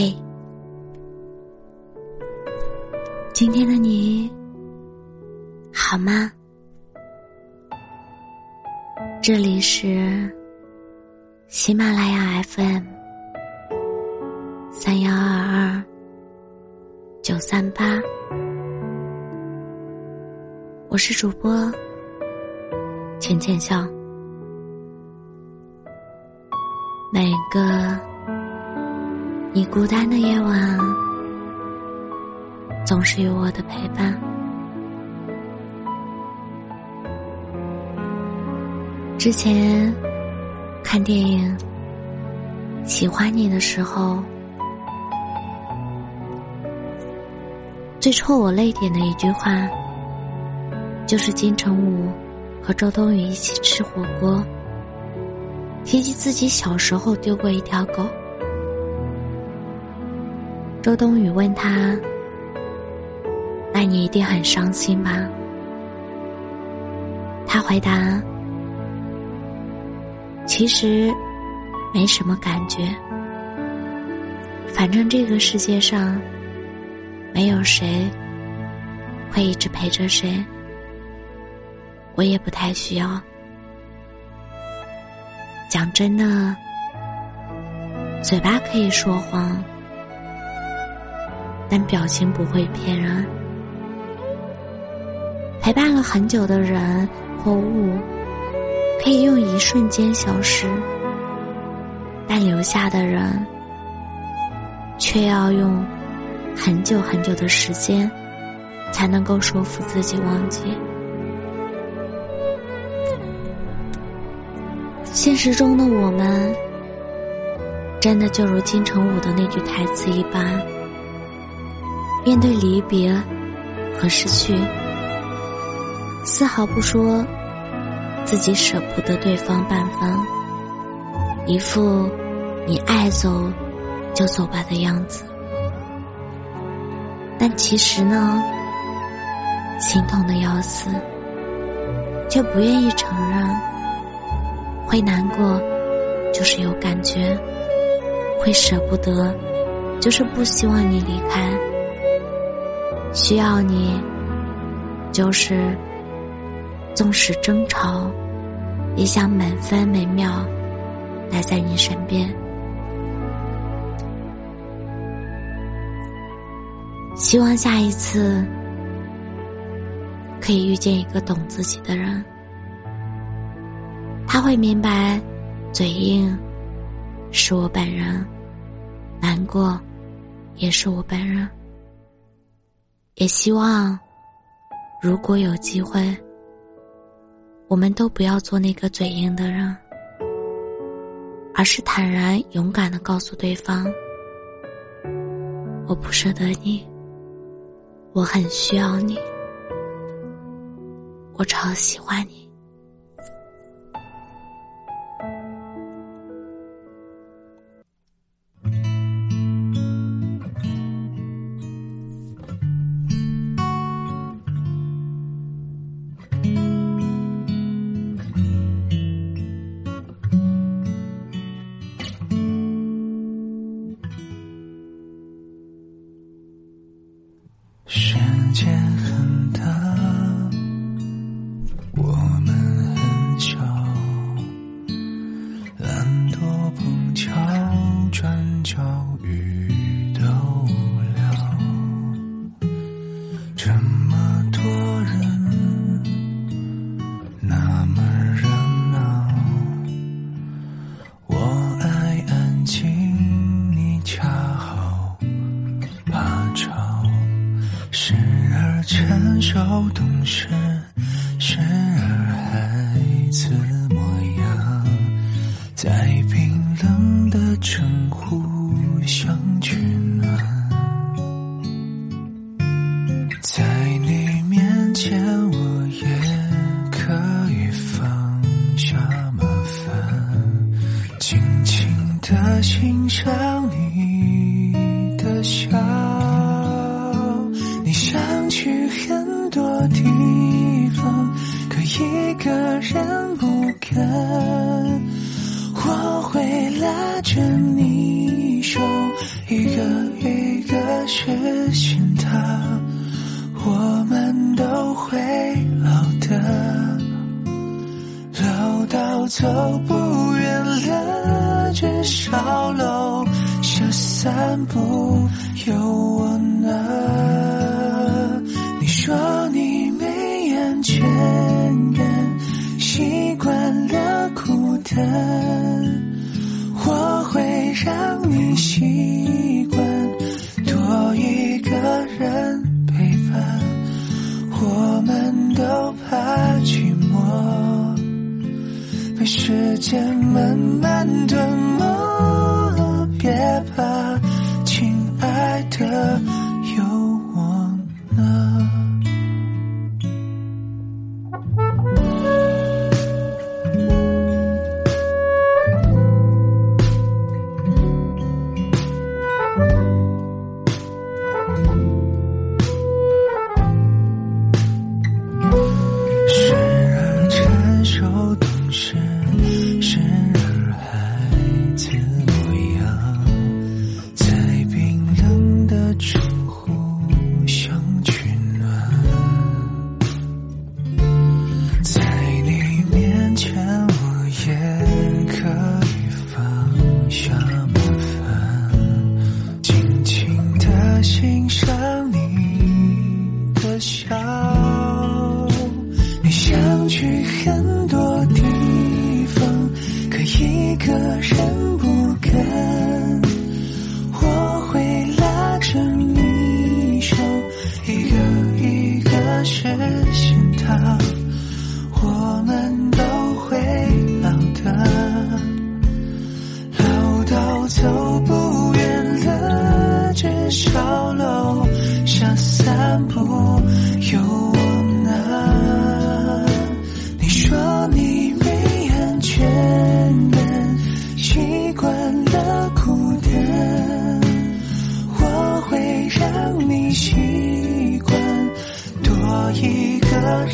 嘿，今天的你好吗？这里是喜马拉雅 FM 三幺二二九三八，我是主播浅浅笑。每个你孤单的夜晚，总是有我的陪伴。之前看电影《喜欢你》的时候，最戳我泪点的一句话，就是金城武和周冬雨一起吃火锅，提起自己小时候丢过一条狗。周冬雨问他：“那你一定很伤心吧？”他回答。其实，没什么感觉。反正这个世界上，没有谁会一直陪着谁，我也不太需要。讲真的，嘴巴可以说谎，但表情不会骗人。陪伴了很久的人或物。可以用一瞬间消失，但留下的人却要用很久很久的时间才能够说服自己忘记。现实中的我们，真的就如金城武的那句台词一般，面对离别和失去，丝毫不说。自己舍不得对方半分，一副你爱走就走吧的样子，但其实呢，心痛的要死，却不愿意承认。会难过，就是有感觉；会舍不得，就是不希望你离开；需要你，就是。纵使争吵，也想每分每秒待在你身边。希望下一次可以遇见一个懂自己的人，他会明白，嘴硬是我本人，难过也是我本人。也希望，如果有机会。我们都不要做那个嘴硬的人，而是坦然勇敢的告诉对方：“我不舍得你，我很需要你，我超喜欢你。”世界很大我们很小懒惰碰巧转角遇少懂事，时而孩子模样，在冰冷的城互相取走不远了，至少楼下散步有我呢。你说你没安全感，习惯了孤单，我会让你习惯多一个人陪伴。我们都怕寂。时间慢慢吞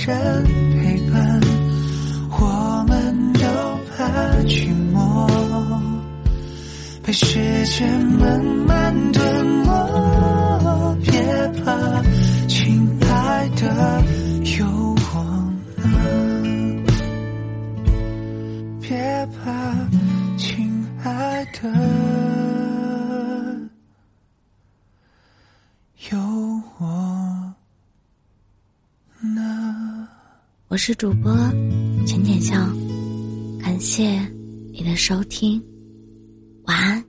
人陪伴。我们都怕寂寞，被时间慢慢我是主播浅浅笑感谢你的收听晚安。